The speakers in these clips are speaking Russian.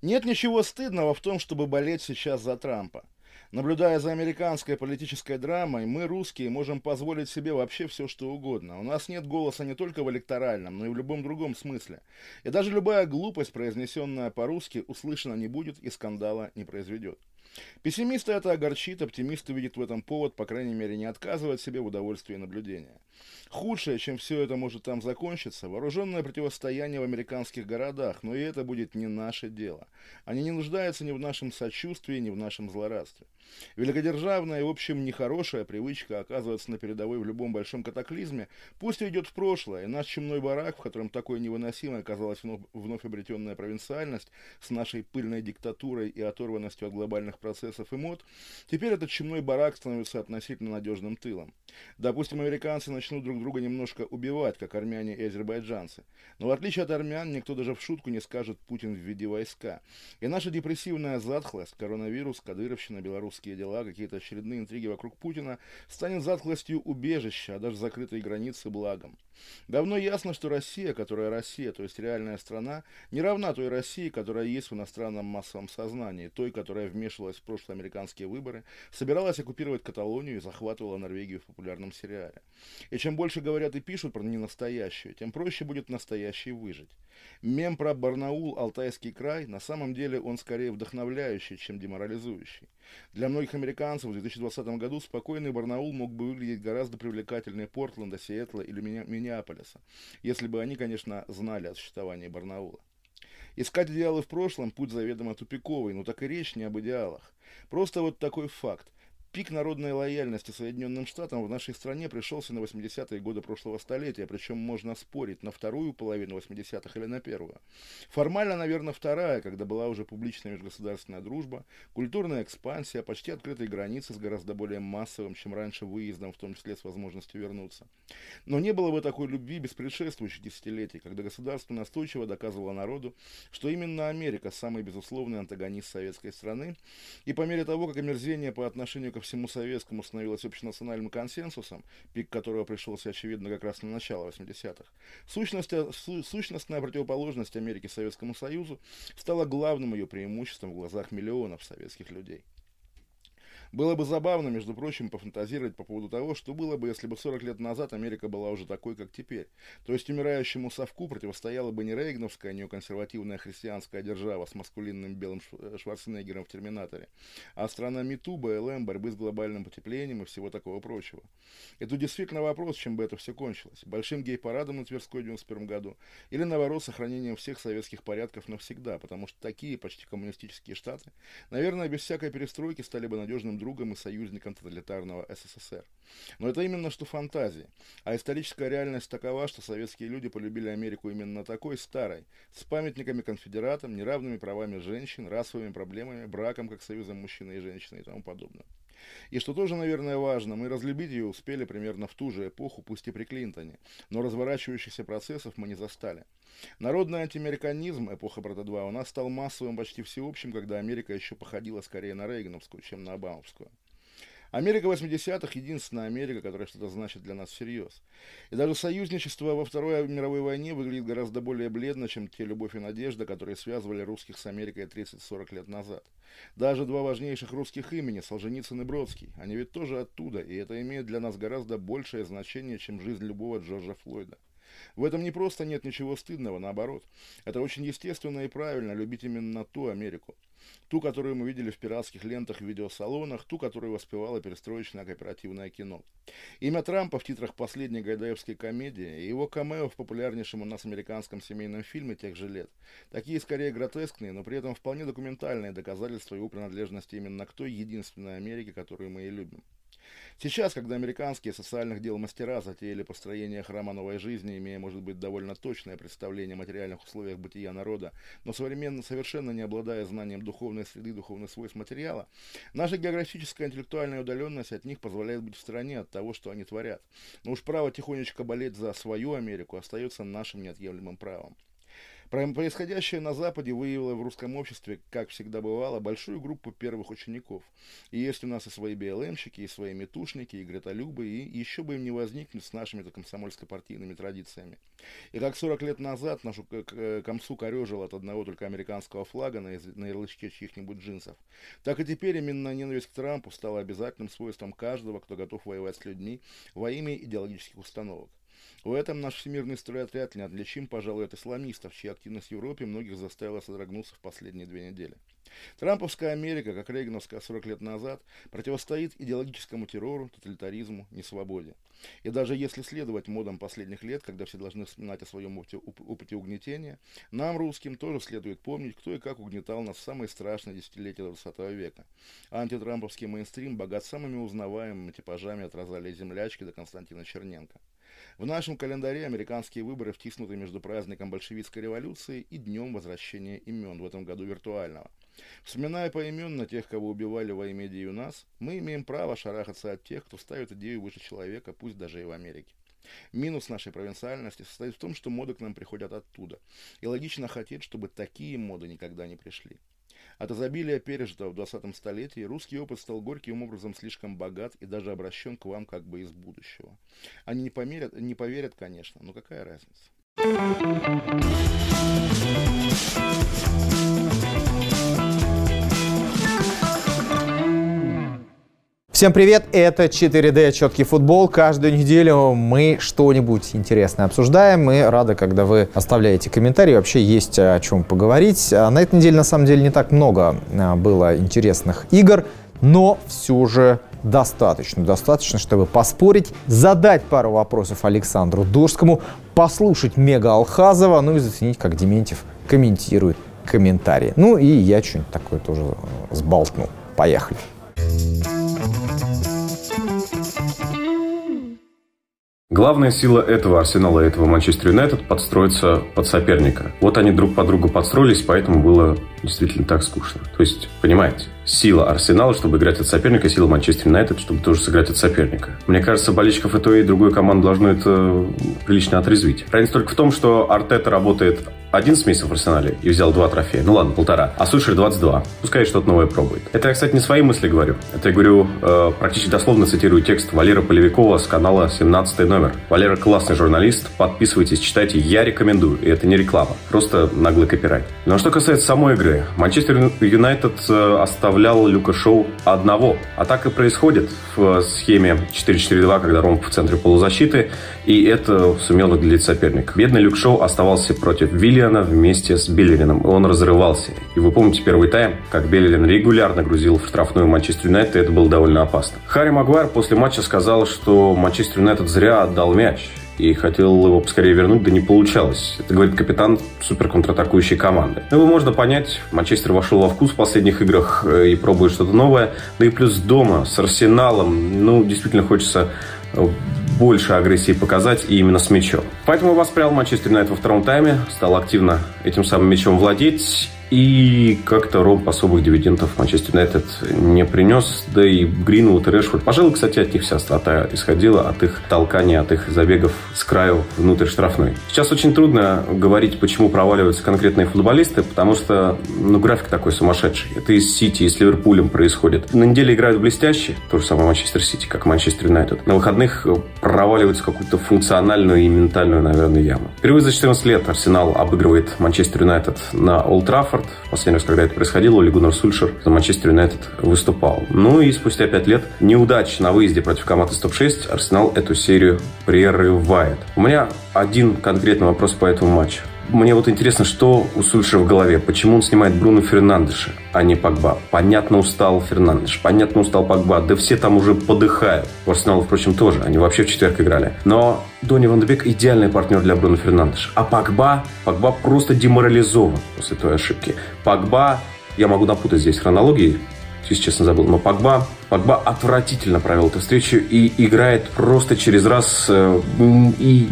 Нет ничего стыдного в том, чтобы болеть сейчас за Трампа. Наблюдая за американской политической драмой, мы, русские, можем позволить себе вообще все, что угодно. У нас нет голоса не только в электоральном, но и в любом другом смысле. И даже любая глупость, произнесенная по-русски, услышана не будет и скандала не произведет. Пессимисты это огорчит, оптимисты видят в этом повод, по крайней мере, не отказывать себе в удовольствии наблюдения. Худшее, чем все это может там закончиться, вооруженное противостояние в американских городах, но и это будет не наше дело. Они не нуждаются ни в нашем сочувствии, ни в нашем злорадстве. Великодержавная и, в общем, нехорошая привычка оказываться на передовой в любом большом катаклизме, пусть идет в прошлое, и наш чумной барак, в котором такой невыносимой оказалась вновь, вновь обретенная провинциальность с нашей пыльной диктатурой и оторванностью от глобальных процессов и мод, теперь этот чумной барак становится относительно надежным тылом. Допустим, американцы начнут друг друга немножко убивать, как армяне и азербайджанцы. Но в отличие от армян, никто даже в шутку не скажет «Путин введи войска». И наша депрессивная затхлость, коронавирус, кадыровщина, белорусские дела, какие-то очередные интриги вокруг Путина, станет затхлостью убежища, а даже закрытой границы благом. Давно ясно, что Россия, которая Россия, то есть реальная страна, не равна той России, которая есть в иностранном массовом сознании, той, которая вмешивалась в прошлые американские выборы, собиралась оккупировать Каталонию и захватывала Норвегию в популярном сериале. И чем больше говорят и пишут про ненастоящую, тем проще будет настоящий выжить. Мем про Барнаул, Алтайский край, на самом деле он скорее вдохновляющий, чем деморализующий. Для многих американцев в 2020 году спокойный Барнаул мог бы выглядеть гораздо привлекательнее Портленда, Сиэтла или Миннеаполиса, если бы они, конечно, знали о существовании Барнаула. Искать идеалы в прошлом – путь заведомо тупиковый, но так и речь не об идеалах. Просто вот такой факт. Пик народной лояльности Соединенным Штатам в нашей стране пришелся на 80-е годы прошлого столетия, причем можно спорить на вторую половину 80-х или на первую. Формально, наверное, вторая, когда была уже публичная межгосударственная дружба, культурная экспансия, почти открытые границы с гораздо более массовым, чем раньше, выездом, в том числе с возможностью вернуться. Но не было бы такой любви без предшествующих десятилетий, когда государство настойчиво доказывало народу, что именно Америка самый безусловный антагонист советской страны, и по мере того, как омерзение по отношению ко всему советскому становилось общенациональным консенсусом, пик которого пришелся, очевидно, как раз на начало 80-х, сущность, су, сущностная противоположность Америки Советскому Союзу стала главным ее преимуществом в глазах миллионов советских людей. Было бы забавно, между прочим, пофантазировать по поводу того, что было бы, если бы 40 лет назад Америка была уже такой, как теперь. То есть умирающему совку противостояла бы не рейгновская неоконсервативная христианская держава с маскулинным белым э, Шварценеггером в «Терминаторе», а страна МИТУ, БЛМ, борьбы с глобальным потеплением и всего такого прочего. Это действительно вопрос, чем бы это все кончилось. Большим гей-парадом на Тверской в 91 году или, наоборот, сохранением всех советских порядков навсегда, потому что такие почти коммунистические штаты, наверное, без всякой перестройки стали бы надежным другом и союзником тоталитарного СССР. Но это именно что фантазии. А историческая реальность такова, что советские люди полюбили Америку именно такой старой, с памятниками конфедератам, неравными правами женщин, расовыми проблемами, браком как союзом мужчины и женщины и тому подобное. И что тоже, наверное, важно, мы разлюбить ее успели примерно в ту же эпоху, пусть и при Клинтоне, но разворачивающихся процессов мы не застали. Народный антиамериканизм, эпоха Брата 2, у нас стал массовым, почти всеобщим, когда Америка еще походила скорее на Рейгановскую, чем на Обамовскую. Америка 80-х – единственная Америка, которая что-то значит для нас всерьез. И даже союзничество во Второй мировой войне выглядит гораздо более бледно, чем те любовь и надежда, которые связывали русских с Америкой 30-40 лет назад. Даже два важнейших русских имени – Солженицын и Бродский. Они ведь тоже оттуда, и это имеет для нас гораздо большее значение, чем жизнь любого Джорджа Флойда. В этом не просто нет ничего стыдного, наоборот. Это очень естественно и правильно любить именно ту Америку. Ту, которую мы видели в пиратских лентах в видеосалонах, ту, которую воспевало перестроечное кооперативное кино. Имя Трампа в титрах последней гайдаевской комедии и его камео в популярнейшем у нас американском семейном фильме тех же лет. Такие скорее гротескные, но при этом вполне документальные доказательства его принадлежности именно к той единственной Америке, которую мы и любим. Сейчас, когда американские социальных дел мастера затеяли построение храма новой жизни, имея, может быть, довольно точное представление о материальных условиях бытия народа, но современно совершенно не обладая знанием духовной среды, духовных свойств материала, наша географическая интеллектуальная удаленность от них позволяет быть в стороне от того, что они творят. Но уж право тихонечко болеть за свою Америку остается нашим неотъемлемым правом. Происходящее на Западе выявило в русском обществе, как всегда бывало, большую группу первых учеников. И есть у нас и свои БЛМщики, и свои метушники, и гретолюбы, и еще бы им не возникнуть с нашими-то комсомольско-партийными традициями. И как 40 лет назад нашу комсу корежил от одного только американского флага на, на ярлычке чьих-нибудь джинсов, так и теперь именно ненависть к Трампу стала обязательным свойством каждого, кто готов воевать с людьми во имя идеологических установок. В этом наш всемирный стройотряд не отличим, пожалуй, от исламистов, чья активность в Европе многих заставила содрогнуться в последние две недели. Трамповская Америка, как Рейгановская 40 лет назад, противостоит идеологическому террору, тоталитаризму, несвободе. И даже если следовать модам последних лет, когда все должны вспоминать о своем опыте, опыте угнетения, нам, русским, тоже следует помнить, кто и как угнетал нас в самые страшные десятилетия 20 века. Антитрамповский мейнстрим богат самыми узнаваемыми типажами от Розалии Землячки до Константина Черненко. В нашем календаре американские выборы втиснуты между праздником большевистской революции и днем возвращения имен, в этом году виртуального. Вспоминая поименно тех, кого убивали во имя идеи у нас, мы имеем право шарахаться от тех, кто ставит идею выше человека, пусть даже и в Америке. Минус нашей провинциальности состоит в том, что моды к нам приходят оттуда. И логично хотеть, чтобы такие моды никогда не пришли. От изобилия пережитого в 20 столетии русский опыт стал горьким образом слишком богат и даже обращен к вам как бы из будущего. Они не, померят, не поверят, конечно, но какая разница? Всем привет, это 4D Четкий футбол. Каждую неделю мы что-нибудь интересное обсуждаем. Мы рады, когда вы оставляете комментарии. Вообще есть о чем поговорить. А на этой неделе на самом деле не так много а, было интересных игр, но все же достаточно. Достаточно, чтобы поспорить, задать пару вопросов Александру Дорскому, послушать Мега Алхазова, ну и заценить, как Дементьев комментирует комментарии. Ну и я что-нибудь такое тоже сболтну. Поехали. Главная сила этого Арсенала и этого Манчестер Юнайтед подстроиться под соперника. Вот они друг под друга подстроились, поэтому было действительно так скучно. То есть, понимаете, сила Арсенала, чтобы играть от соперника, сила Манчестер Юнайтед, чтобы тоже сыграть от соперника. Мне кажется, болельщиков и той, и другой команды должно это прилично отрезвить. Разница только в том, что Артета работает 11 месяцев в Арсенале и взял два трофея. Ну ладно, полтора. А Сульшер 22. Пускай что-то новое пробует. Это я, кстати, не свои мысли говорю. Это я говорю, э, практически дословно цитирую текст Валера Полевикова с канала 17 номер. Валера классный журналист. Подписывайтесь, читайте. Я рекомендую. И это не реклама. Просто наглый копирайт. Но ну, а что касается самой игры. Манчестер Юнайтед э, оставлял Люка Шоу одного. А так и происходит в схеме 4-4-2, когда Ромб в центре полузащиты. И это сумел выглядеть соперник. Бедный Люк Шоу оставался против Вилли Виллиана вместе с Беллирином. Он разрывался. И вы помните первый тайм, как Беллирин регулярно грузил в штрафную Манчестер Юнайтед, и это было довольно опасно. Харри Магуайр после матча сказал, что Манчестер Юнайтед зря отдал мяч и хотел его поскорее вернуть, да не получалось. Это говорит капитан супер контратакующей команды. Ну, его можно понять, Манчестер вошел во вкус в последних играх э, и пробует что-то новое. Да и плюс дома с Арсеналом, ну, действительно хочется э, больше агрессии показать и именно с мячом. Поэтому воспрял Манчестер Юнайтед во втором тайме, стал активно этим самым мячом владеть и как-то Ром особых дивидендов Манчестер Юнайтед не принес. Да и Гринвуд и Решфорд. Пожалуй, кстати, от них вся острота исходила, от их толкания, от их забегов с краю внутрь штрафной. Сейчас очень трудно говорить, почему проваливаются конкретные футболисты, потому что ну, график такой сумасшедший. Это и с Сити, и с Ливерпулем происходит. На неделе играют блестяще, то же самое Манчестер Сити, как Манчестер Юнайтед. На выходных проваливаются какую-то функциональную и ментальную, наверное, яму. Впервые за 14 лет Арсенал обыгрывает Манчестер Юнайтед на Олд Траффорд Траффорд. Последний раз, когда это происходило, Оли Гуннер Сульшер за Манчестер Юнайтед выступал. Ну и спустя пять лет неудач на выезде против команды топ-6 Арсенал эту серию прерывает. У меня один конкретный вопрос по этому матчу. Мне вот интересно, что у Сульшера в голове. Почему он снимает Бруно Фернандеша, а не Погба? Понятно, устал Фернандеш, понятно, устал Погба. Да все там уже подыхают. У Арсенала, впрочем, тоже. Они вообще в четверг играли. Но Донни Ван Дебек идеальный партнер для Бруно Фернандеша. А Погба, Погба просто деморализован после той ошибки. Погба, я могу напутать здесь хронологии, если честно забыл, но Погба, Погба отвратительно провел эту встречу и играет просто через раз э, и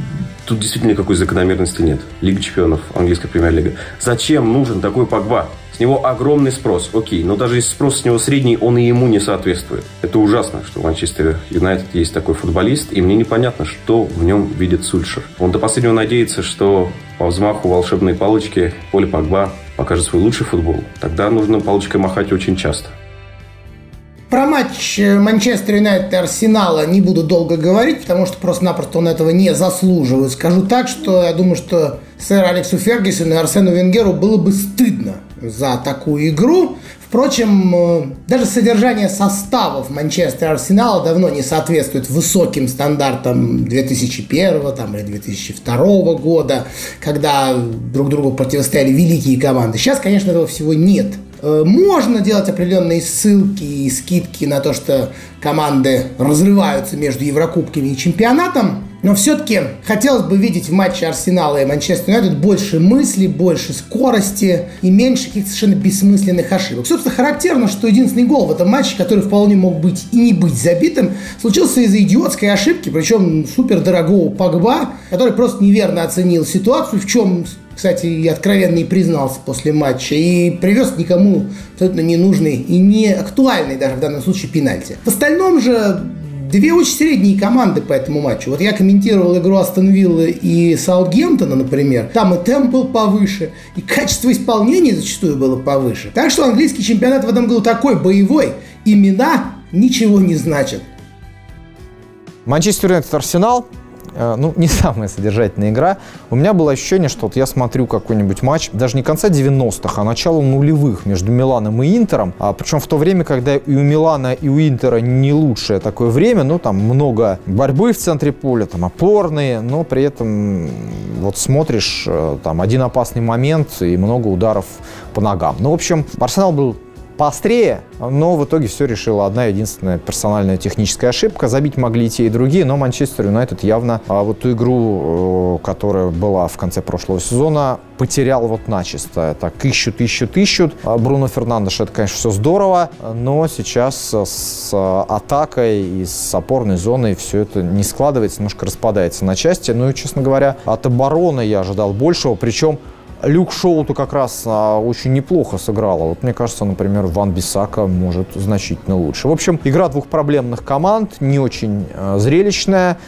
Тут действительно никакой закономерности нет. Лига чемпионов, английская премьер-лига. Зачем нужен такой Погба? С него огромный спрос, окей, но даже если спрос с него средний, он и ему не соответствует. Это ужасно, что в Манчестер Юнайтед есть такой футболист, и мне непонятно, что в нем видит Сульшер. Он до последнего надеется, что по взмаху волшебной палочки Поле Погба покажет свой лучший футбол. Тогда нужно палочкой махать очень часто. Про матч э, Манчестер Юнайтед и Арсенала не буду долго говорить, потому что просто-напросто он этого не заслуживает. Скажу так, что я думаю, что сэр Алексу Фергюсону и Арсену Венгеру было бы стыдно за такую игру. Впрочем, э, даже содержание составов Манчестер Арсенала давно не соответствует высоким стандартам 2001 там, или 2002 года, когда друг другу противостояли великие команды. Сейчас, конечно, этого всего нет. Э, можно делать определенные ссылки и скидки на то, что команды разрываются между Еврокубками и чемпионатом, но все-таки хотелось бы видеть в матче Арсенала и Манчестер Юнайтед больше мыслей, больше скорости и меньше каких-то совершенно бессмысленных ошибок. Собственно, характерно, что единственный гол в этом матче, который вполне мог быть и не быть забитым, случился из-за идиотской ошибки, причем супер дорогого Погба, который просто неверно оценил ситуацию, в чем кстати, и откровенно и признался после матча, и привез никому абсолютно ненужный и не актуальный даже в данном случае пенальти. В остальном же две очень средние команды по этому матчу. Вот я комментировал игру Астон Виллы и Саутгемптона, например. Там и темп был повыше, и качество исполнения зачастую было повыше. Так что английский чемпионат в этом году такой боевой. Имена ничего не значат. Манчестер Юнайтед Арсенал ну, не самая содержательная игра. У меня было ощущение, что вот я смотрю какой-нибудь матч, даже не конца 90-х, а начала нулевых между Миланом и Интером. А, причем в то время, когда и у Милана, и у Интера не лучшее такое время, ну, там много борьбы в центре поля, там опорные, но при этом вот смотришь, э, там один опасный момент и много ударов по ногам. Ну, в общем, Арсенал был поострее, но в итоге все решила одна единственная персональная техническая ошибка. Забить могли те, и другие, но Манчестер Юнайтед явно а вот ту игру, э, которая была в конце прошлого сезона, потерял вот начисто. Так, ищут, ищут, ищут. А Бруно Фернандеш, это, конечно, все здорово, но сейчас с атакой и с опорной зоной все это не складывается, немножко распадается на части. Ну и, честно говоря, от обороны я ожидал большего, причем Люк Шоу-то как раз а, очень неплохо сыграла. Вот мне кажется, например, Ван Бисака может значительно лучше. В общем, игра двух проблемных команд, не очень а, зрелищная,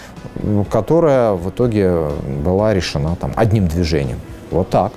которая в итоге была решена там одним движением. Вот так.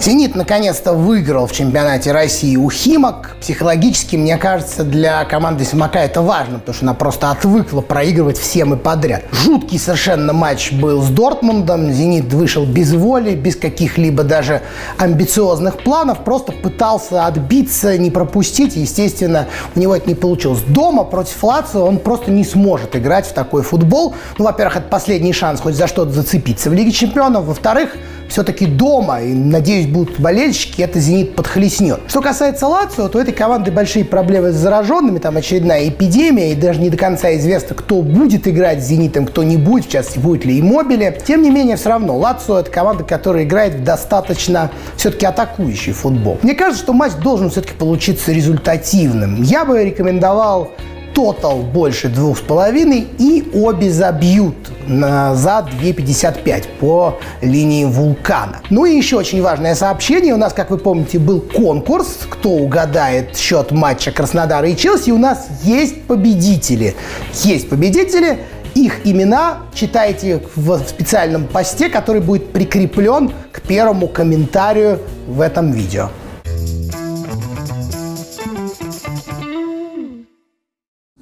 «Зенит» наконец-то выиграл в чемпионате России у «Химок». Психологически, мне кажется, для команды «Симака» это важно, потому что она просто отвыкла проигрывать всем и подряд. Жуткий совершенно матч был с Дортмундом. «Зенит» вышел без воли, без каких-либо даже амбициозных планов, просто пытался отбиться, не пропустить. Естественно, у него это не получилось. Дома против Лацио он просто не сможет играть в такой футбол. Ну, во-первых, это последний шанс хоть за что-то зацепиться в Лиге чемпионов. Во-вторых, все-таки дома, и, надеюсь, будут болельщики, это «Зенит» подхлестнет. Что касается Лацио, то у этой команды большие проблемы с зараженными, там очередная эпидемия, и даже не до конца известно, кто будет играть с «Зенитом», кто не будет, в частности, будет ли и Мобили. Тем не менее, все равно, Лацио – это команда, которая играет в достаточно все-таки атакующий футбол. Мне кажется, что матч должен все-таки получиться результативным. Я бы рекомендовал тотал больше двух с половиной и обе забьют на, за 2,55 по линии вулкана. Ну и еще очень важное сообщение. У нас, как вы помните, был конкурс, кто угадает счет матча Краснодара и Челси. У нас есть победители. Есть победители. Их имена читайте в специальном посте, который будет прикреплен к первому комментарию в этом видео.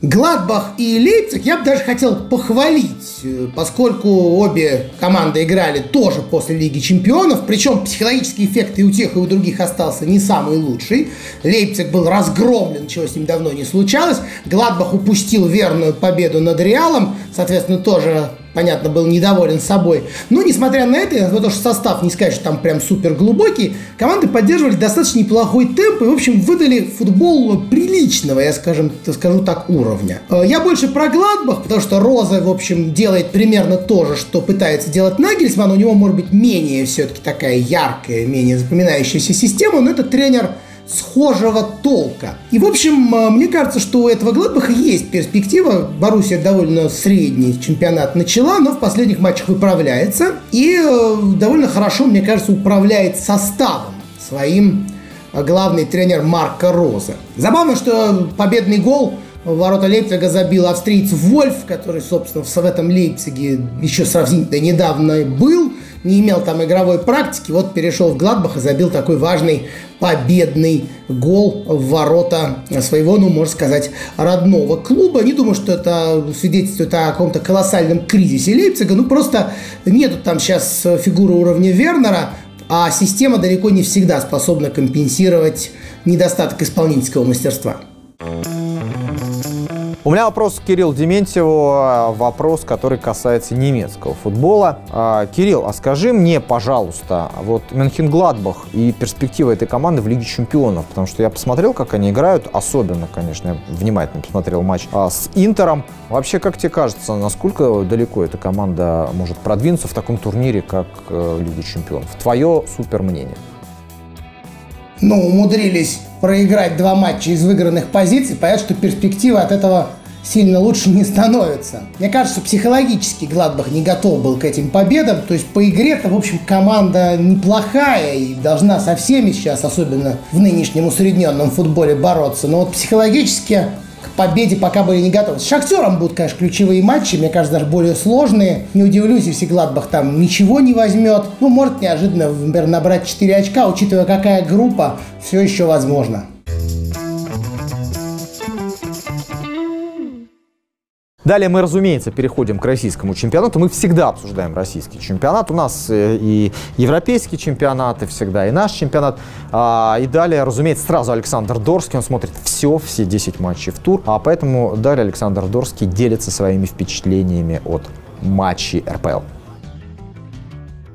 Гладбах и Лейпциг я бы даже хотел похвалить, э, поскольку обе команды играли тоже после Лиги Чемпионов, причем психологический эффект и у тех, и у других остался не самый лучший. Лейпциг был разгромлен, чего с ним давно не случалось. Гладбах упустил верную победу над Реалом, соответственно, тоже понятно, был недоволен собой. Но, несмотря на это, несмотря на то, что состав не сказать, что там прям супер глубокий, команды поддерживали достаточно неплохой темп и, в общем, выдали футбол приличного, я скажем, скажу так, уровня. Э, я больше про Гладбах, потому что Роза, в общем, делает примерно то же, что пытается делать Нагельсман. У него, может быть, менее все-таки такая яркая, менее запоминающаяся система, но этот тренер схожего толка. И, в общем, э, мне кажется, что у этого Гладбаха есть перспектива. Боруссия довольно средний чемпионат начала, но в последних матчах выправляется. И э, довольно хорошо, мне кажется, управляет составом своим главный тренер Марко Роза. Забавно, что победный гол ворота Лейпцига забил австриец Вольф, который, собственно, в этом Лейпциге еще сравнительно недавно был, не имел там игровой практики, вот перешел в Гладбах и забил такой важный победный гол в ворота своего, ну, можно сказать, родного клуба. Не думаю, что это свидетельствует о каком-то колоссальном кризисе Лейпцига. Ну, просто нету там сейчас фигуры уровня Вернера, а система далеко не всегда способна компенсировать недостаток исполнительского мастерства. У меня вопрос к Кириллу Дементьеву, вопрос, который касается немецкого футбола. А, Кирилл, а скажи мне, пожалуйста, вот Мюнхен-Гладбах и перспектива этой команды в Лиге Чемпионов, потому что я посмотрел, как они играют, особенно, конечно, я внимательно посмотрел матч а, с Интером. Вообще, как тебе кажется, насколько далеко эта команда может продвинуться в таком турнире, как э, Лига Чемпионов? Твое супер мнение. Ну, умудрились проиграть два матча из выигранных позиций, понятно, что перспектива от этого сильно лучше не становится. Мне кажется, психологически Гладбах не готов был к этим победам. То есть по игре-то, в общем, команда неплохая и должна со всеми сейчас, особенно в нынешнем усредненном футболе, бороться. Но вот психологически победе пока были не готовы. С Шахтером будут, конечно, ключевые матчи, мне кажется, даже более сложные. Не удивлюсь, если Гладбах там ничего не возьмет. Ну, может неожиданно, например, набрать 4 очка, учитывая, какая группа, все еще возможно. Далее мы, разумеется, переходим к российскому чемпионату. Мы всегда обсуждаем российский чемпионат. У нас э, и европейские чемпионаты всегда, и наш чемпионат. А, и далее, разумеется, сразу Александр Дорский. Он смотрит все, все 10 матчей в тур. А поэтому далее Александр Дорский делится своими впечатлениями от матчей РПЛ.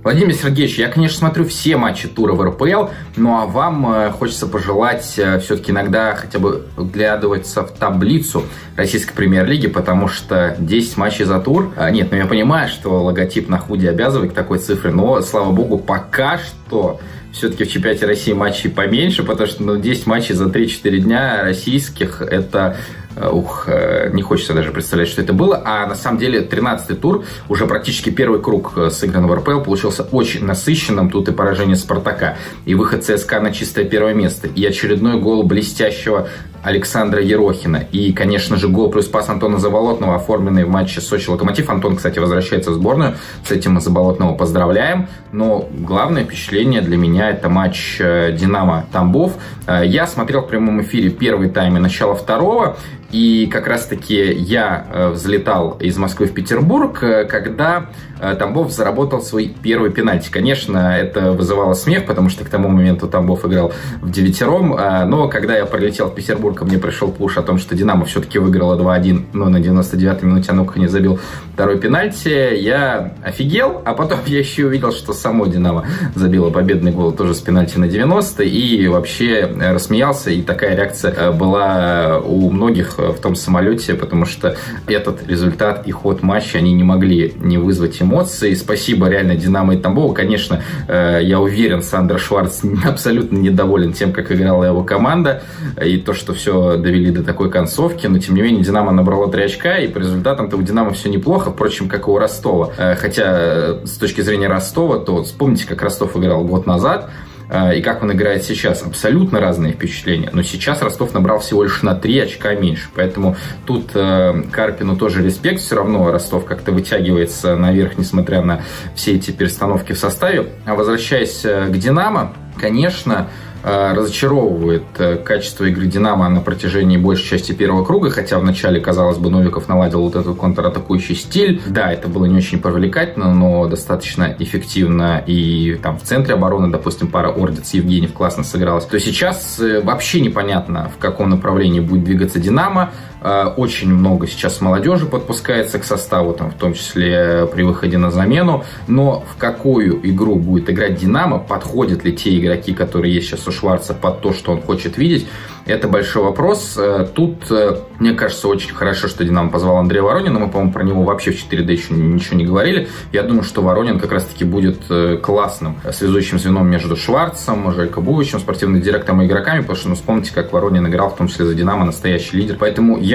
Владимир Сергеевич, я, конечно, смотрю все матчи тура в РПЛ, ну а вам э, хочется пожелать э, все-таки иногда хотя бы вглядываться в таблицу российской премьер-лиги, потому что 10 матчей за тур. А, нет, ну я понимаю, что логотип на худе обязывает к такой цифре, но, слава богу, пока что все-таки в чемпионате России матчей поменьше, потому что ну, 10 матчей за 3-4 дня российских это ух, э, не хочется даже представлять, что это было. А на самом деле 13-й тур, уже практически первый круг э, сыгран в РПЛ, получился очень насыщенным. Тут и поражение Спартака, и выход ЦСКА на чистое первое место, и очередной гол блестящего Александра Ерохина. И, конечно же, гол плюс пас Антона Заболотного, оформленный в матче Сочи Локомотив. Антон, кстати, возвращается в сборную. С этим мы Заболотного поздравляем. Но главное впечатление для меня это матч Динамо Тамбов. Я смотрел в прямом эфире первый тайм и начало второго. И как раз-таки я э, взлетал из Москвы в Петербург, э, когда э, Тамбов заработал свой первый пенальти. Конечно, это вызывало смех, потому что к тому моменту Тамбов играл в девятером. Но когда я прилетел в Петербург, мне пришел пуш о том, что Динамо все-таки выиграла 2-1, но на 99-й минуте Анука не забил второй пенальти. Я офигел, а потом я еще увидел, что само Динамо забило победный гол тоже с пенальти на 90 и вообще рассмеялся. И такая реакция была у многих в том самолете, потому что этот результат и ход матча, они не могли не вызвать эмоций. Спасибо реально Динамо и Тамбову. Конечно, э, я уверен, Сандер Шварц абсолютно недоволен тем, как играла его команда, и то, что все довели до такой концовки, но тем не менее Динамо набрало 3 очка, и по результатам-то у Динамо все неплохо, впрочем, как и у Ростова. Э, хотя э, с точки зрения Ростова, то вспомните, как Ростов играл год назад, и как он играет сейчас. Абсолютно разные впечатления. Но сейчас Ростов набрал всего лишь на 3 очка меньше. Поэтому тут э, Карпину тоже респект. Все равно Ростов как-то вытягивается наверх, несмотря на все эти перестановки в составе. А возвращаясь э, к «Динамо», конечно, разочаровывает э, качество игры «Динамо» на протяжении большей части первого круга, хотя вначале, казалось бы, Новиков наладил вот этот контратакующий стиль. Да, это было не очень привлекательно, но достаточно эффективно. И там в центре обороны, допустим, пара Ордец Евгеньев классно сыгралась. То сейчас э, вообще непонятно, в каком направлении будет двигаться «Динамо». Очень много сейчас молодежи подпускается к составу, там, в том числе при выходе на замену. Но в какую игру будет играть «Динамо», подходят ли те игроки, которые есть сейчас у Шварца под то, что он хочет видеть, это большой вопрос. Э, тут, э, мне кажется, очень хорошо, что Динамо позвал Андрея Воронина. Мы, по-моему, про него вообще в 4D еще ничего не говорили. Я думаю, что Воронин как раз-таки будет э, классным связующим звеном между Шварцем, Желько Бувичем, спортивным директором и игроками, потому что, ну, вспомните, как Воронин играл, в том числе за Динамо, настоящий лидер. Поэтому я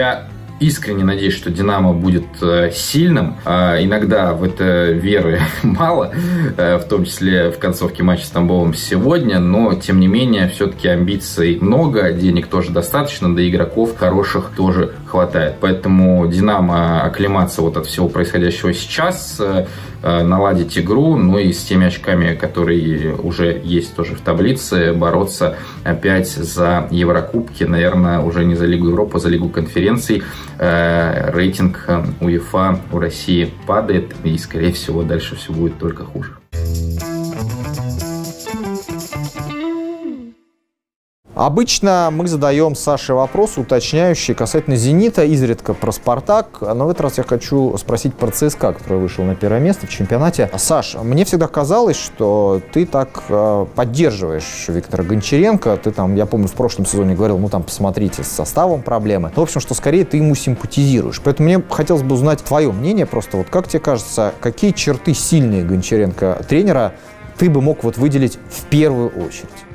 искренне надеюсь, что «Динамо» будет э, сильным. А иногда в это веры мало, э, в том числе в концовке матча с Тамбовым сегодня, но, тем не менее, все-таки амбиций много, денег тоже достаточно, да и игроков хороших тоже хватает. Поэтому «Динамо» оклематься вот от всего происходящего сейчас, э, наладить игру, ну и с теми очками, которые уже есть тоже в таблице, бороться опять за Еврокубки, наверное, уже не за Лигу Европы, а за Лигу конференций. Э, рейтинг э, УЕФА у России падает, и, скорее всего, дальше все будет только хуже. Обычно мы задаем Саше вопрос уточняющий касательно «Зенита», изредка про «Спартак», но в этот раз я хочу спросить про ЦСКА, который вышел на первое место в чемпионате. Саш, мне всегда казалось, что ты так э, поддерживаешь Виктора Гончаренко. Ты там, я помню, в прошлом сезоне говорил, ну там посмотрите, с составом проблемы. Ну, в общем, что скорее ты ему симпатизируешь. Поэтому мне хотелось бы узнать твое мнение просто. Вот как тебе кажется, какие черты сильные Гончаренко тренера ты бы мог вот выделить в первую очередь?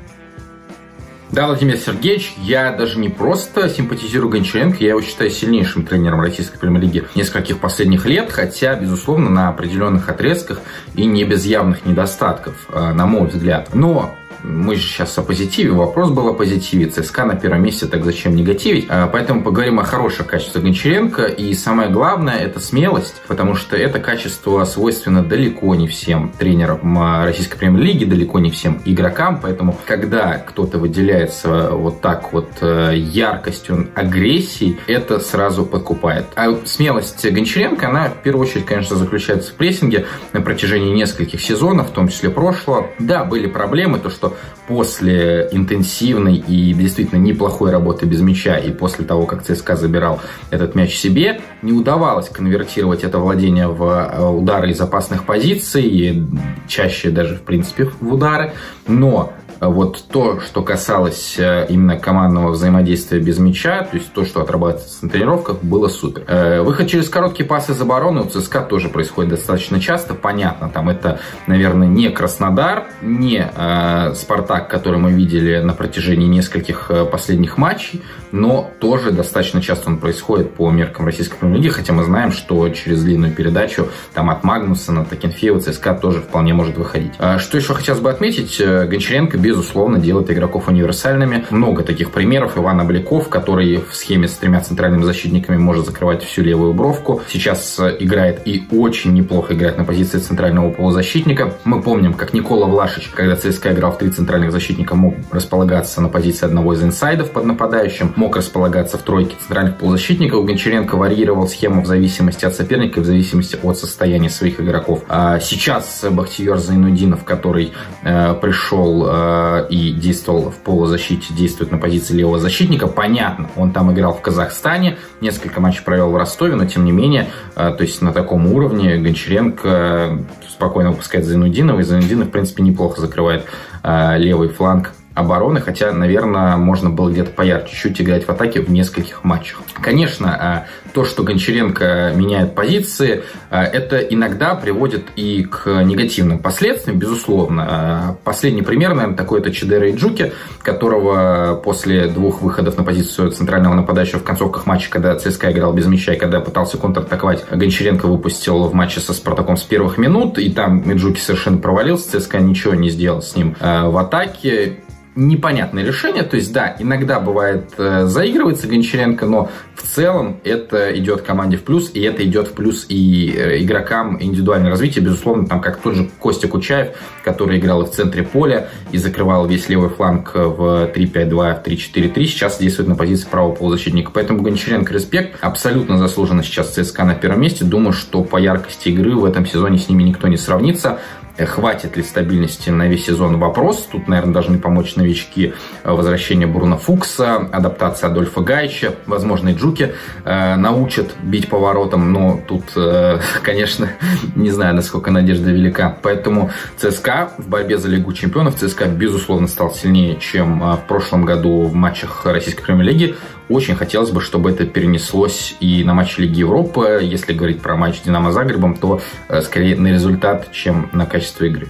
Да, Владимир Сергеевич, я даже не просто симпатизирую Гончаренко, я его считаю сильнейшим тренером российской премьер-лиги нескольких последних лет, хотя, безусловно, на определенных отрезках и не без явных недостатков, э, на мой взгляд. Но мы сейчас о позитиве, вопрос был о позитиве. ЦСКА на первом месте, так зачем негативить? А, поэтому поговорим о хороших качествах Гончаренко. И самое главное – это смелость, потому что это качество свойственно далеко не всем тренерам российской премьер-лиги, далеко не всем игрокам. Поэтому, когда кто-то выделяется вот так вот э, яркостью, агрессией, это сразу подкупает. А смелость Гончаренко, она в первую очередь, конечно, заключается в прессинге на протяжении нескольких сезонов, в том числе прошлого. Да, были проблемы, то, что после интенсивной и действительно неплохой работы без мяча и после того, как ЦСКА забирал этот мяч себе, не удавалось конвертировать это владение в э, удары из опасных позиций, чаще даже, в принципе, в удары. Но вот то, что касалось э, именно командного взаимодействия без мяча, то есть то, что отрабатывается на тренировках, было супер. Э, выход через короткие пасы из обороны у ЦСКА тоже происходит достаточно часто. Понятно, там это, наверное, не Краснодар, не э, Спартак, который мы видели на протяжении нескольких последних матчей, но тоже достаточно часто он происходит по меркам российской премьер-лиги, хотя мы знаем, что через длинную передачу там от Магнуса на Такенфеева ЦСКА тоже вполне может выходить. А что еще хотелось бы отметить, Гончаренко безусловно, делает игроков универсальными. Много таких примеров. Иван Обликов, который в схеме с тремя центральными защитниками может закрывать всю левую бровку. Сейчас э, играет и очень неплохо играет на позиции центрального полузащитника. Мы помним, как Никола Влашич, когда ЦСКА играл в три центральных защитника, мог располагаться на позиции одного из инсайдов под нападающим, мог располагаться в тройке центральных полузащитников. Гончаренко варьировал схему в зависимости от соперника в зависимости от состояния своих игроков. А сейчас Бахтиер Зайнудинов, который э, пришел Э, и действовал в полузащите, действует на позиции левого защитника. Понятно, он там играл в Казахстане, несколько матчей провел в Ростове, но тем не менее, э, то есть на таком уровне Гончаренко спокойно выпускает Зайнудинова, и Зайнудинов, в принципе, неплохо закрывает э, левый фланг обороны, хотя, наверное, можно было где-то поярче чуть играть в атаке в нескольких матчах. Конечно, то, что Гончаренко меняет позиции, э, это иногда приводит и к негативным последствиям, безусловно. Э, последний пример, наверное, такой это Чедера Иджуки, которого после двух выходов на позицию центрального нападающего в концовках матча, когда ЦСКА играл без мяча и когда пытался контратаковать, Гончаренко выпустил в матче со Спартаком с первых минут, и там Иджуки совершенно провалился, ЦСКА ничего не сделал с ним в атаке непонятное решение. То есть, да, иногда бывает э, заигрывается Гончаренко, но в целом это идет команде в плюс, и это идет в плюс и э, игрокам индивидуальное развитие. Безусловно, там как тот же Костя Кучаев, который играл и в центре поля и закрывал весь левый фланг в 3-5-2, в 3-4-3, сейчас действует на позиции правого полузащитника. Поэтому Гончаренко респект. Абсолютно заслуженно сейчас ЦСКА на первом месте. Думаю, что по яркости игры в этом сезоне с ними никто не сравнится. Э, хватит ли стабильности на весь сезон вопрос. Тут, наверное, должны помочь новички э, возвращения Бруно Фукса, адаптация Адольфа Гайча, возможно, и Джуки э, научат бить поворотом, но тут, э, конечно, не знаю, насколько надежда велика. Поэтому ЦСКА в борьбе за Лигу чемпионов, ЦСКА, безусловно, стал сильнее, чем э, в прошлом году в матчах Российской премьер-лиги. Очень хотелось бы, чтобы это перенеслось и на матч Лиги Европы. Если говорить про матч Динамо Загребом, то скорее на результат, чем на качество игры.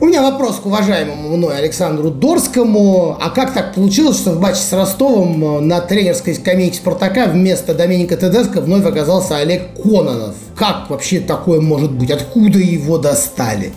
У меня вопрос к уважаемому мной Александру Дорскому. А как так получилось, что в матче с Ростовом э, на тренерской скамейке Спартака вместо Доминика Тедеско вновь оказался Олег Кононов? Как вообще такое может быть? Откуда его достали?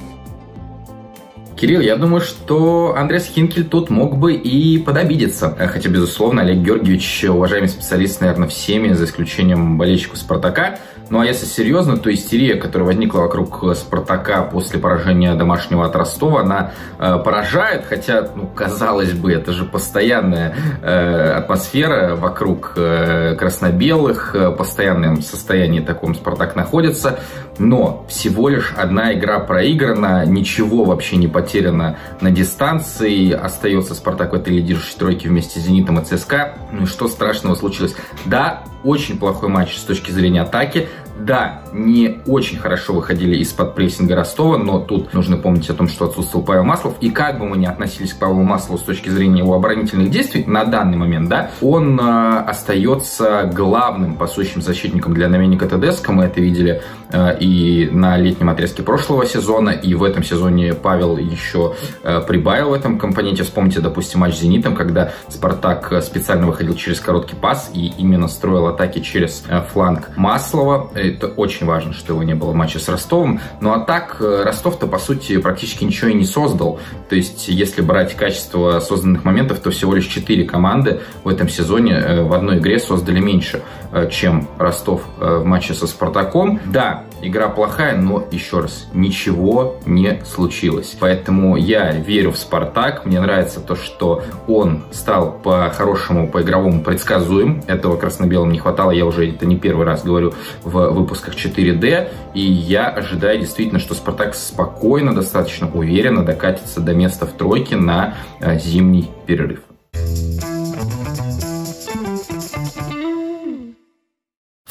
Кирилл, я думаю, что Андрес Хинкель тут мог бы и подобидеться. Хотя, безусловно, Олег Георгиевич, уважаемый специалист, наверное, всеми, за исключением болельщиков «Спартака», ну а если серьезно, то истерия, которая возникла вокруг Спартака после поражения домашнего от Ростова, она э, поражает, хотя, ну, казалось бы, это же постоянная э, атмосфера вокруг э, красно-белых, э, постоянном состоянии таком Спартак находится, но всего лишь одна игра проиграна, ничего вообще не потеряно на дистанции, остается Спартак в этой лидирующей тройке вместе с Зенитом и ЦСКА. Ну и что страшного случилось? Да, очень плохой матч с точки зрения атаки. Да, не очень хорошо выходили из-под прессинга Ростова, но тут нужно помнить о том, что отсутствовал Павел Маслов. И как бы мы ни относились к Павлу Маслову с точки зрения его оборонительных действий, на данный момент, да, он э, остается главным пасущим защитником для Наменника Тедеско. Мы это видели э, и на летнем отрезке прошлого сезона, и в этом сезоне Павел еще э, прибавил в этом компоненте. Вспомните, допустим, матч с «Зенитом», когда «Спартак» специально выходил через короткий пас и именно строил атаки через э, фланг Маслова. Это очень важно, что его не было в матче с Ростовом. Ну а так, э, Ростов-то, по сути, практически ничего и не создал. То есть, если брать качество созданных моментов, то всего лишь 4 команды в этом сезоне э, в одной игре создали меньше, э, чем Ростов в матче со Спартаком. Да, игра плохая, но, еще раз, ничего не случилось. Поэтому я верю в Спартак. Мне нравится то, что он стал по-хорошему, по-игровому предсказуем. Этого красно-белым не хватало, я уже это не первый раз говорю в выпусках 4D. И я ожидаю действительно, что Спартак спокойно, достаточно уверенно докатится до места в тройке на э, зимний перерыв.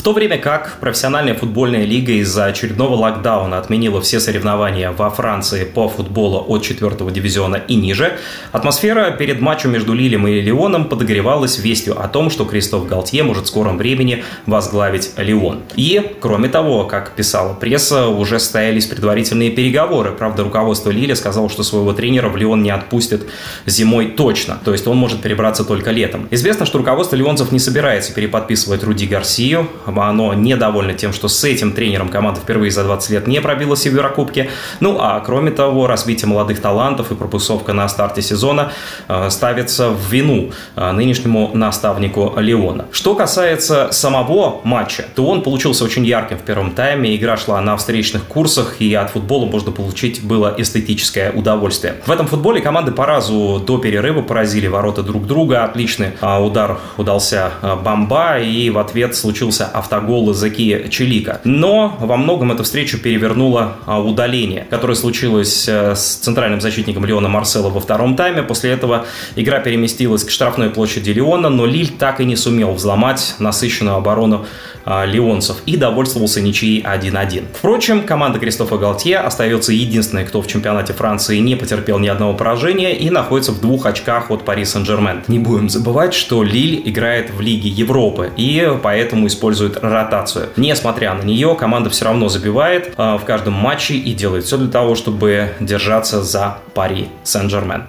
То время как профессиональная футбольная лига из-за очередного локдауна отменила все соревнования во Франции по футболу от 4 дивизиона и ниже, атмосфера перед матчем между Лилем и Лионом подогревалась вестью о том, что Кристоф Галтье может в скором времени возглавить Лион. И, кроме того, как писала пресса, уже состоялись предварительные переговоры. Правда, руководство Лиля сказало, что своего тренера в Лион не отпустят зимой точно, то есть он может перебраться только летом. Известно, что руководство лионцев не собирается переподписывать Руди Гарсию, оно недовольно тем, что с этим тренером команда впервые за 20 лет не пробилась в Еврокубке. Ну, а кроме того, развитие молодых талантов и пропусковка на старте сезона э, ставится в вину э, нынешнему наставнику Леона. Что касается самого матча, то он получился очень ярким в первом тайме. Игра шла на встречных курсах, и от футбола можно получить было эстетическое удовольствие. В этом футболе команды по разу до перерыва поразили ворота друг друга. Отличный э, удар удался Бомба, и в ответ случился автогол Заки Челика. Но во многом эту встречу перевернуло а, удаление, которое случилось э, с центральным защитником Леона Марсела во втором тайме. После этого игра переместилась к штрафной площади Леона, но Лиль так и не сумел взломать насыщенную оборону а, леонцев и довольствовался ничьей 1-1. Впрочем, команда Кристофа Галтье остается единственной, кто в чемпионате Франции не потерпел ни одного поражения и находится в двух очках от Пари Сен-Жермен. Не будем забывать, что Лиль играет в Лиге Европы и поэтому использует ротацию. Несмотря на нее, команда все равно забивает э, в каждом матче и делает все для того, чтобы держаться за Пари Сен-Жермен.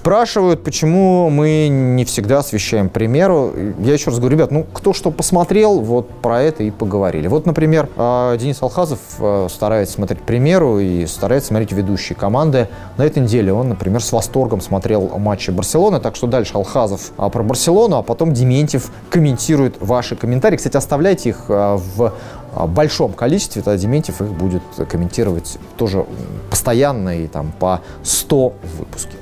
Спрашивают, почему мы не всегда освещаем примеру. Я еще раз говорю, ребят, ну кто что посмотрел, вот про это и поговорили. Вот, например, а, Денис Алхазов а, старается смотреть примеру и старается смотреть ведущие команды. На этой неделе он, например, с восторгом смотрел матчи Барселоны, так что дальше Алхазов а, про Барселону, а потом Дементьев комментирует ваши комментарии. Кстати, оставляйте их в большом количестве, тогда Дементьев их будет комментировать тоже постоянно и там по 100 в выпуске.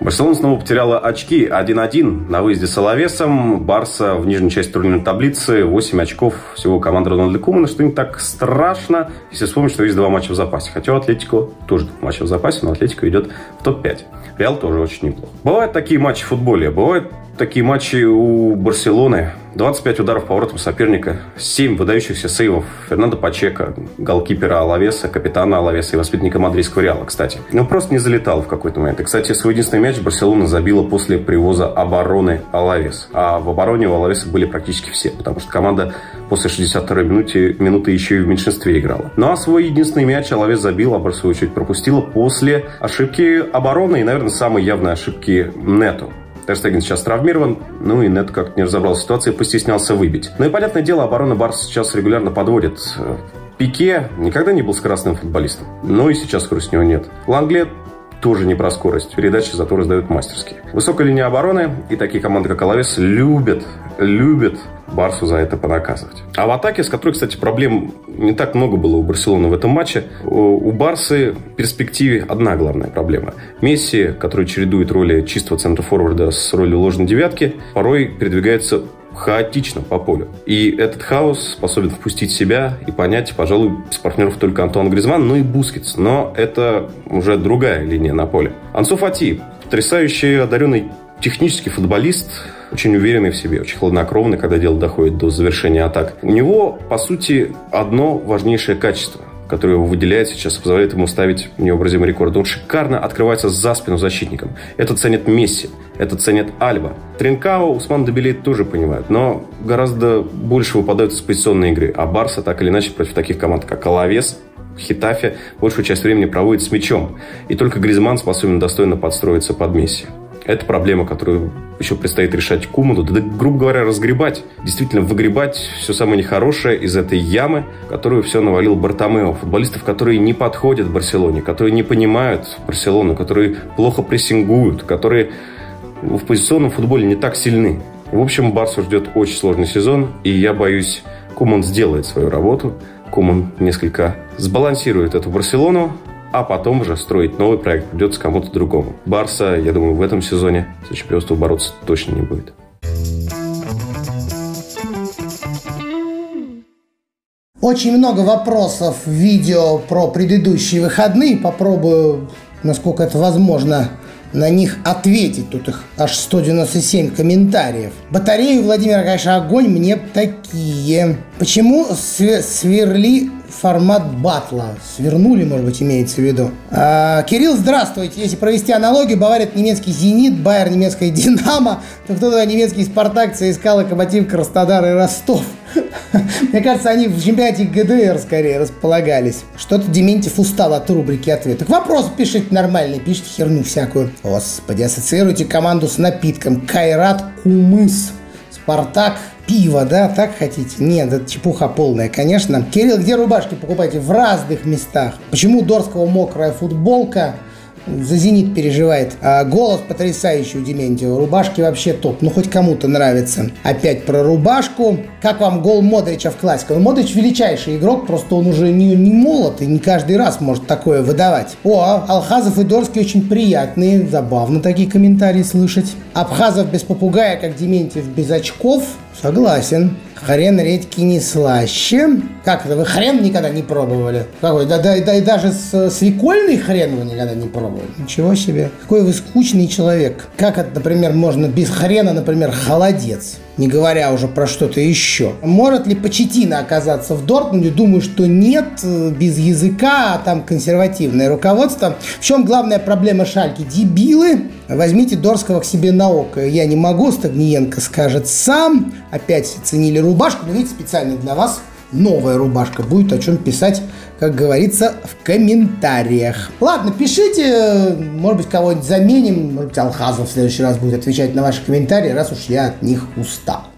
Барселона снова потеряла очки 1-1 на выезде с Алавесом. Барса в нижней части турнирной таблицы 8 очков всего команды Рональда Кумана, что не так страшно, если вспомнить, что есть два матча в запасе. Хотя у Атлетико тоже два матча в запасе, но Атлетико идет в топ-5. Реал тоже очень неплохо. Бывают такие матчи в футболе, бывают такие матчи у Барселоны, 25 ударов по воротам соперника, 7 выдающихся сейвов Фернандо Пачека, голкипера Алавеса, капитана Алавеса и воспитанника мадридского Реала, кстати. Но просто не залетал в какой-то момент. И, кстати, свой единственный мяч Барселона забила после привоза обороны Алавес. А в обороне у Алавеса были практически все, потому что команда после 62-й минуты, минуты еще и в меньшинстве играла. Ну а свой единственный мяч Алавес забил, а Бар, в свою очередь, пропустила после ошибки обороны и, наверное, самой явной ошибки Нету. Терстеген сейчас травмирован, ну и Нет как-то не разобрался в ситуации, постеснялся выбить. Ну и, понятное дело, оборона Барса сейчас регулярно подводит. Пике никогда не был скоростным футболистом, но и сейчас скорости него нет. Ланглет тоже не про скорость. Передачи зато раздают мастерски. Высокая линия обороны и такие команды, как Алавес, любят, любят Барсу за это понаказывать. А в атаке, с которой, кстати, проблем не так много было у Барселоны в этом матче, у Барсы в перспективе одна главная проблема. Месси, который чередует роли чистого центрфорварда с ролью ложной девятки, порой передвигается хаотично по полю. И этот хаос способен впустить в себя и понять, пожалуй, с партнеров только Антуан Гризманн, ну и Бускетс. Но это уже другая линия на поле. Ансу Фати, потрясающий одаренный технический футболист, очень уверенный в себе, очень хладнокровный, когда дело доходит до завершения атак. У него, по сути, одно важнейшее качество который его выделяет сейчас, позволяет ему ставить необразимый рекорд. Он шикарно открывается за спину защитникам. Это ценит Месси, это ценит Альба. Тринкао, Усман Дебелей тоже понимают, но гораздо больше выпадают из позиционной игры. А Барса так или иначе против таких команд, как Алавес, Хитафе, большую часть времени проводит с мячом. И только Гризман способен достойно подстроиться под Месси. Это проблема, которую еще предстоит решать Куману, да, грубо говоря, разгребать, действительно выгребать все самое нехорошее из этой ямы, которую все навалил Бартомео. Футболистов, которые не подходят Барселоне, которые не понимают Барселону, которые плохо прессингуют, которые в позиционном футболе не так сильны. В общем, Барсу ждет очень сложный сезон, и я боюсь, Куман сделает свою работу. Куман несколько сбалансирует эту Барселону, а потом уже строить новый проект придется кому-то другому. Барса, я думаю, в этом сезоне за чемпионство бороться точно не будет. Очень много вопросов в видео про предыдущие выходные. Попробую, насколько это возможно, на них ответить. Тут их аж 197 комментариев. Батареи Владимира, конечно, огонь мне такие. Почему сверли формат батла. Свернули, может быть, имеется в виду. А, Кирилл, здравствуйте. Если провести аналогию, Бавария немецкий «Зенит», Байер немецкая «Динамо», то кто то немецкий «Спартак», ЦСКА, «Локомотив», Краснодар и Ростов. Мне кажется, они в чемпионате ГДР скорее располагались. Что-то Дементьев устал от рубрики ответов. Вопрос пишите нормальный, пишите херню всякую. Господи, ассоциируйте команду с напитком. Кайрат Кумыс. Спартак пиво, да, так хотите? Нет, это чепуха полная, конечно. Кирилл, где рубашки покупаете? В разных местах. Почему Дорского мокрая футболка? За «Зенит» переживает. А голос потрясающий у Дементьева. Рубашки вообще топ. Ну, хоть кому-то нравится. Опять про рубашку. Как вам гол Модрича в классике? Ну, Модрич величайший игрок, просто он уже не, не молод и не каждый раз может такое выдавать. О, Алхазов и Дорский очень приятные. Забавно такие комментарии слышать. Абхазов без попугая, как Дементьев без очков. Согласен. Хрен редьки не слаще. Как это, вы хрен никогда не пробовали? Какой? Да, да, да и даже с, свекольный хрен вы никогда не пробовали. Ничего себе. Какой вы скучный человек. Как это, например, можно без хрена, например, холодец? Не говоря уже про что-то еще. Может ли Почетина оказаться в Дортмунде? Думаю, что нет, без языка, а там консервативное руководство. В чем главная проблема Шальки? Дебилы. Возьмите Дорского к себе на око. Я не могу, Стагниенко скажет сам. Опять ценили рубашку, но видите, специально для вас новая рубашка. Будет о чем писать, как говорится, в комментариях. Ладно, пишите, может быть, кого-нибудь заменим. Может быть, Алхазов в следующий раз будет отвечать на ваши комментарии, раз уж я от них устал.